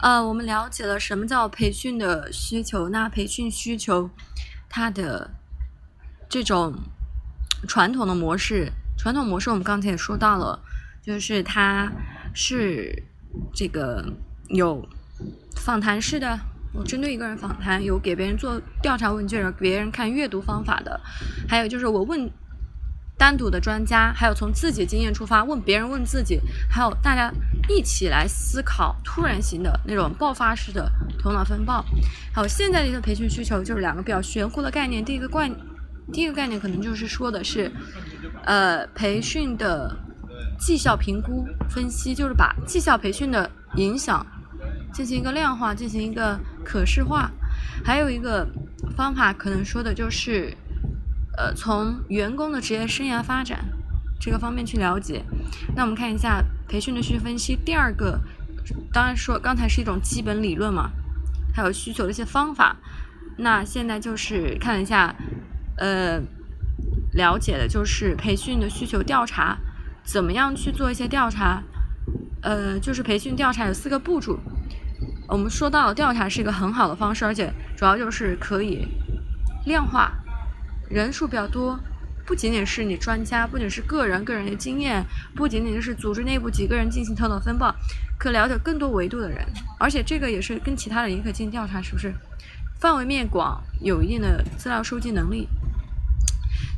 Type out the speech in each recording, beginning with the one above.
呃，我们了解了什么叫培训的需求。那培训需求，它的这种传统的模式，传统模式我们刚才也说到了，就是它是这个有访谈式的，我针对一个人访谈，有给别人做调查问卷，给别人看阅读方法的，还有就是我问。单独的专家，还有从自己经验出发问别人问自己，还有大家一起来思考，突然型的那种爆发式的头脑风暴。好，现在的一个培训需求就是两个比较玄乎的概念。第一个概，第一个概念可能就是说的是，呃，培训的绩效评估分析，就是把绩效培训的影响进行一个量化，进行一个可视化。还有一个方法可能说的就是。呃，从员工的职业生涯发展这个方面去了解，那我们看一下培训的需求分析。第二个，当然说刚才是一种基本理论嘛，还有需求的一些方法。那现在就是看一下，呃，了解的就是培训的需求调查，怎么样去做一些调查？呃，就是培训调查有四个步骤。我们说到调查是一个很好的方式，而且主要就是可以量化。人数比较多，不仅仅是你专家，不仅是个人个人的经验，不仅仅是组织内部几个人进行头脑风暴，可了解更多维度的人，而且这个也是跟其他的也可进行调查，是不是？范围面广，有一定的资料收集能力。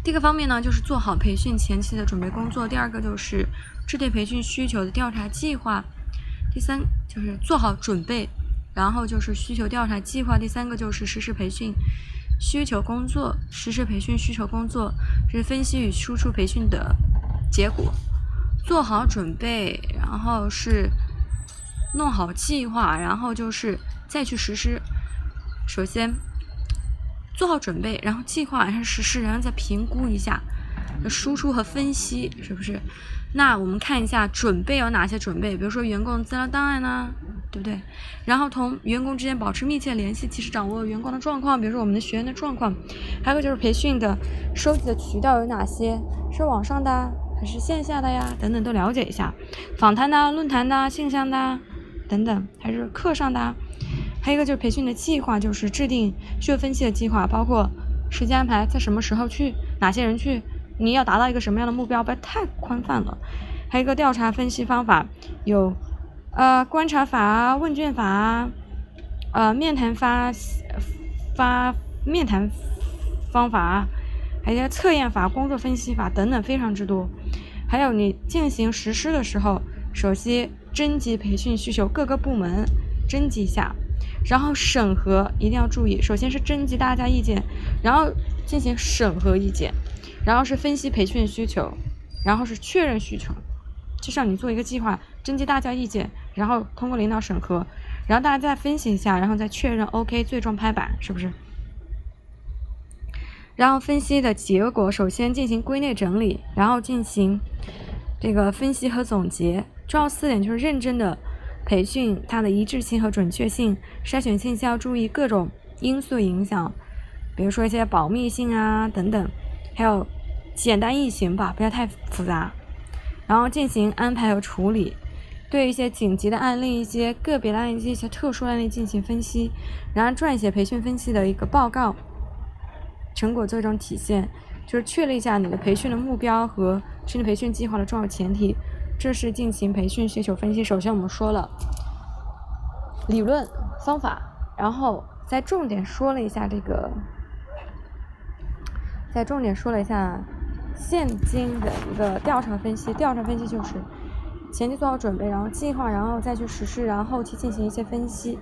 第一个方面呢，就是做好培训前期的准备工作；第二个就是制定培训需求的调查计划；第三就是做好准备，然后就是需求调查计划；第三个就是实施培训。需求工作，实施培训需求工作是分析与输出培训的结果，做好准备，然后是弄好计划，然后就是再去实施。首先做好准备，然后计划，然后实施，然后再评估一下输出和分析，是不是？那我们看一下准备有哪些准备，比如说员工资料档案呢？对不对？然后同员工之间保持密切联系，及时掌握员工的状况，比如说我们的学员的状况。还有就是培训的收集的渠道有哪些？是网上的还是线下的呀？等等都了解一下。访谈的、论坛的、信箱的等等，还是课上的？还有一个就是培训的计划，就是制定需要分析的计划，包括时间安排，在什么时候去，哪些人去，你要达到一个什么样的目标，不要太宽泛了。还有一个调查分析方法有。呃，观察法，问卷法啊，呃，面谈发发面谈方法啊，还有测验法、工作分析法等等，非常之多。还有你进行实施的时候，首先征集培训需求，各个部门征集一下，然后审核一定要注意，首先是征集大家意见，然后进行审核意见，然后是分析培训需求，然后是确认需求。就像你做一个计划，征集大家意见。然后通过领导审核，然后大家再分析一下，然后再确认 OK，最终拍板，是不是？然后分析的结果，首先进行归类整理，然后进行这个分析和总结。重要四点就是认真的培训，它的一致性和准确性，筛选信息要注意各种因素影响，比如说一些保密性啊等等，还有简单易行吧，不要太复杂。然后进行安排和处理。对一些紧急的案例、一些个别的案例、一些特殊案例进行分析，然后撰写培训分析的一个报告，成果最终体现，就是确立一下你的培训的目标和制定培训计划的重要前提。这是进行培训需求分析。首先我们说了理论方法，然后再重点说了一下这个，再重点说了一下现今的一个调查分析。调查分析就是。前期做好准备，然后计划，然后再去实施，然后后期进行一些分析。